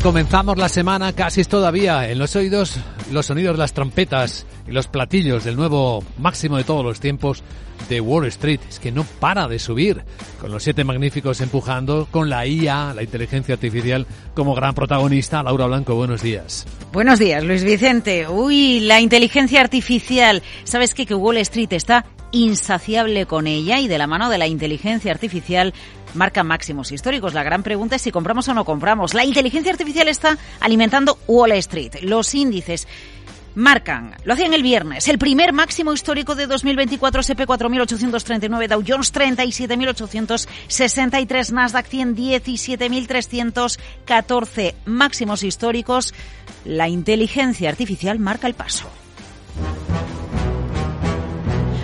Comenzamos la semana casi todavía en los oídos los sonidos de las trompetas y los platillos del nuevo máximo de todos los tiempos de Wall Street. Es que no para de subir, con los siete magníficos empujando, con la IA, la inteligencia artificial, como gran protagonista. Laura Blanco, buenos días. Buenos días, Luis Vicente. Uy, la inteligencia artificial. ¿Sabes qué? Que Wall Street está insaciable con ella y de la mano de la inteligencia artificial marca máximos históricos. La gran pregunta es si compramos o no compramos. La inteligencia artificial está alimentando Wall Street. Los índices marcan, lo hacían el viernes, el primer máximo histórico de 2024, SP 4.839, Dow Jones 37.863, Nasdaq 100, 17.314 máximos históricos. La inteligencia artificial marca el paso.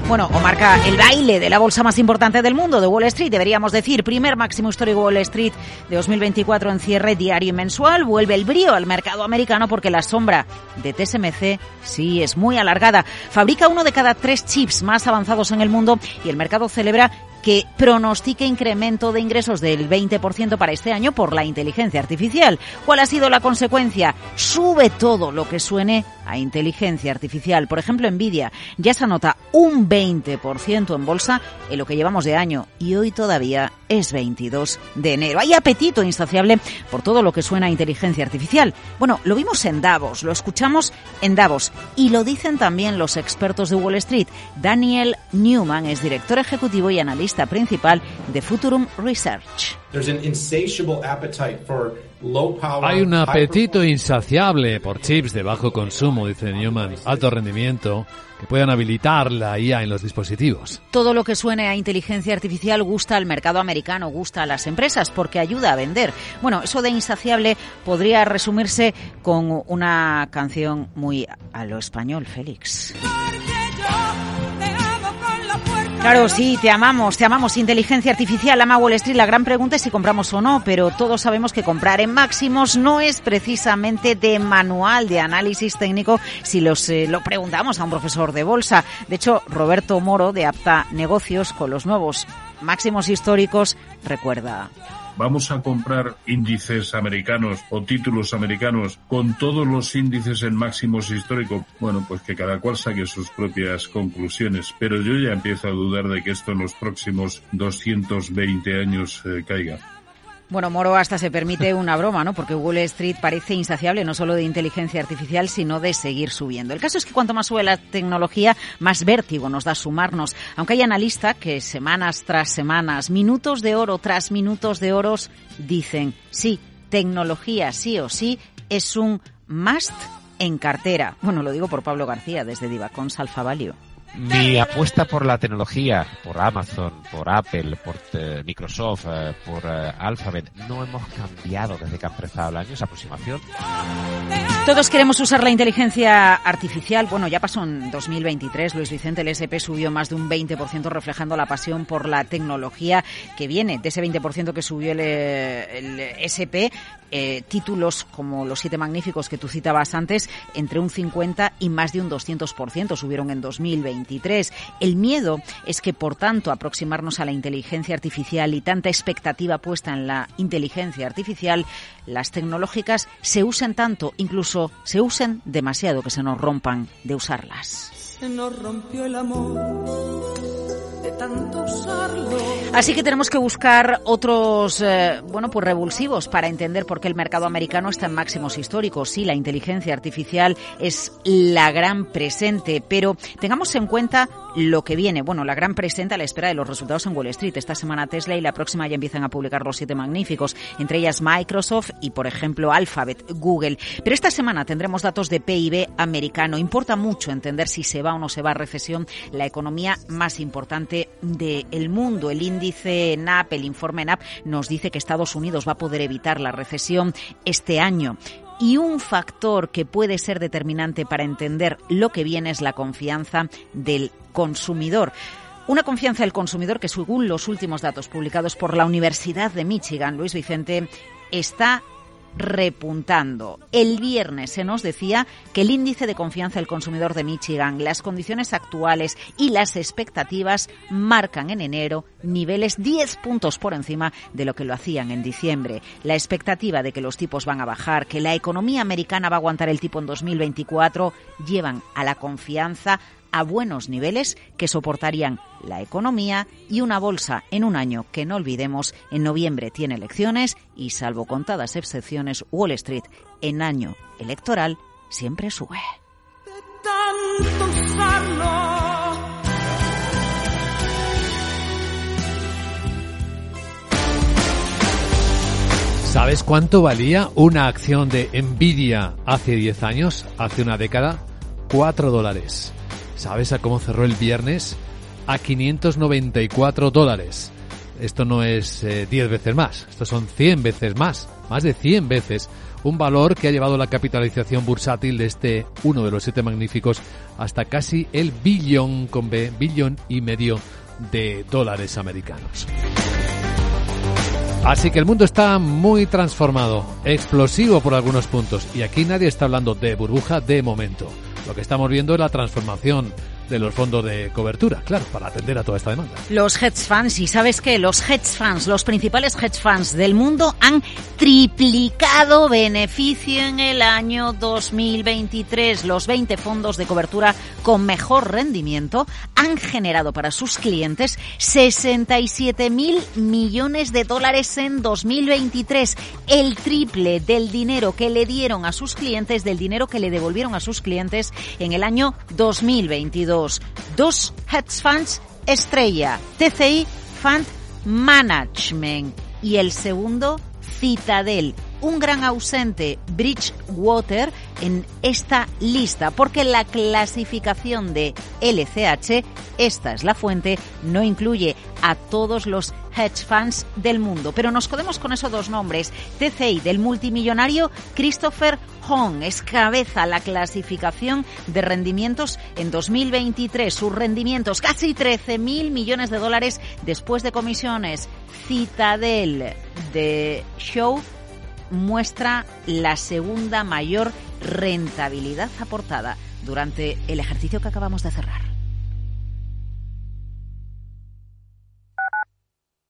Bueno, o marca el baile de la bolsa más importante del mundo, de Wall Street, deberíamos decir. Primer máximo histórico Wall Street de 2024 en cierre diario y mensual. Vuelve el brío al mercado americano porque la sombra de TSMC sí es muy alargada. Fabrica uno de cada tres chips más avanzados en el mundo y el mercado celebra que pronostica incremento de ingresos del 20% para este año por la inteligencia artificial. ¿Cuál ha sido la consecuencia? Sube todo lo que suene a inteligencia artificial. Por ejemplo, Nvidia ya se anota un 20% en bolsa en lo que llevamos de año y hoy todavía es 22 de enero. Hay apetito insaciable por todo lo que suena a inteligencia artificial. Bueno, lo vimos en Davos, lo escuchamos en Davos y lo dicen también los expertos de Wall Street. Daniel Newman es director ejecutivo y analista principal de Futurum Research. Hay un apetito insaciable por chips de bajo consumo, dice Newman, alto rendimiento, que puedan habilitar la IA en los dispositivos. Todo lo que suene a inteligencia artificial gusta al mercado americano, gusta a las empresas, porque ayuda a vender. Bueno, eso de insaciable podría resumirse con una canción muy a lo español, Félix. Claro, sí, te amamos, te amamos. Inteligencia artificial, ama Wall Street. La gran pregunta es si compramos o no, pero todos sabemos que comprar en máximos no es precisamente de manual de análisis técnico si los, eh, lo preguntamos a un profesor de bolsa. De hecho, Roberto Moro, de Apta Negocios, con los nuevos máximos históricos, recuerda vamos a comprar índices americanos o títulos americanos con todos los índices en máximos históricos, bueno, pues que cada cual saque sus propias conclusiones. Pero yo ya empiezo a dudar de que esto en los próximos 220 años eh, caiga. Bueno, Moro hasta se permite una broma, ¿no? Porque Wall Street parece insaciable no solo de inteligencia artificial, sino de seguir subiendo. El caso es que cuanto más sube la tecnología, más vértigo nos da sumarnos. Aunque hay analistas que semanas tras semanas, minutos de oro tras minutos de oros, dicen, sí, tecnología sí o sí es un must en cartera. Bueno, lo digo por Pablo García, desde Divacons Alfa. Mi apuesta por la tecnología, por Amazon, por Apple, por eh, Microsoft, eh, por eh, Alphabet, no hemos cambiado desde que ha empezado el año esa aproximación. Todos queremos usar la inteligencia artificial. Bueno, ya pasó en 2023. Luis Vicente, el SP subió más de un 20%, reflejando la pasión por la tecnología que viene de ese 20% que subió el, SP. Títulos como los siete magníficos que tú citabas antes, entre un 50 y más de un 200% subieron en 2023. El miedo es que, por tanto, aproximarnos a la inteligencia artificial y tanta expectativa puesta en la inteligencia artificial, las tecnológicas se usen tanto, incluso se usen demasiado que se nos rompan de usarlas. Se nos rompió el amor tanto Así que tenemos que buscar otros, eh, bueno, pues revulsivos para entender por qué el mercado americano está en máximos históricos. Sí, la inteligencia artificial es la gran presente, pero tengamos en cuenta lo que viene. Bueno, la gran presente a la espera de los resultados en Wall Street. Esta semana Tesla y la próxima ya empiezan a publicar los siete magníficos, entre ellas Microsoft y, por ejemplo, Alphabet, Google. Pero esta semana tendremos datos de PIB americano. Importa mucho entender si se va o no se va a recesión la economía más importante del mundo. El índice NAP, el informe NAP, nos dice que Estados Unidos va a poder evitar la recesión este año. Y un factor que puede ser determinante para entender lo que viene es la confianza del consumidor. Una confianza del consumidor que, según los últimos datos publicados por la Universidad de Michigan, Luis Vicente, está repuntando. El viernes se nos decía que el índice de confianza del consumidor de Michigan, las condiciones actuales y las expectativas marcan en enero niveles 10 puntos por encima de lo que lo hacían en diciembre. La expectativa de que los tipos van a bajar, que la economía americana va a aguantar el tipo en 2024, llevan a la confianza a buenos niveles que soportarían la economía y una bolsa en un año que no olvidemos en noviembre tiene elecciones y salvo contadas excepciones Wall Street en año electoral siempre sube. ¿Sabes cuánto valía una acción de Nvidia hace 10 años, hace una década? 4 dólares. ¿Sabes a cómo cerró el viernes? A 594 dólares. Esto no es 10 eh, veces más, esto son 100 veces más, más de 100 veces. Un valor que ha llevado la capitalización bursátil de este uno de los siete magníficos hasta casi el billón con B, billón y medio de dólares americanos. Así que el mundo está muy transformado, explosivo por algunos puntos, y aquí nadie está hablando de burbuja de momento. Lo que estamos viendo es la transformación de los fondos de cobertura, claro, para atender a toda esta demanda. Los hedge funds, y sabes qué, los hedge funds, los principales hedge funds del mundo han triplicado beneficio en el año 2023. Los 20 fondos de cobertura con mejor rendimiento han generado para sus clientes 67 mil millones de dólares en 2023, el triple del dinero que le dieron a sus clientes, del dinero que le devolvieron a sus clientes en el año 2022. Dos hedge funds estrella, TCI Fund Management. Y el segundo Citadel un gran ausente, Bridgewater, en esta lista, porque la clasificación de LCH, esta es la fuente, no incluye a todos los hedge funds del mundo. Pero nos podemos con esos dos nombres. TCI del multimillonario Christopher Hong es cabeza la clasificación de rendimientos en 2023. Sus rendimientos casi 13 mil millones de dólares después de comisiones. Citadel de Show muestra la segunda mayor rentabilidad aportada durante el ejercicio que acabamos de cerrar.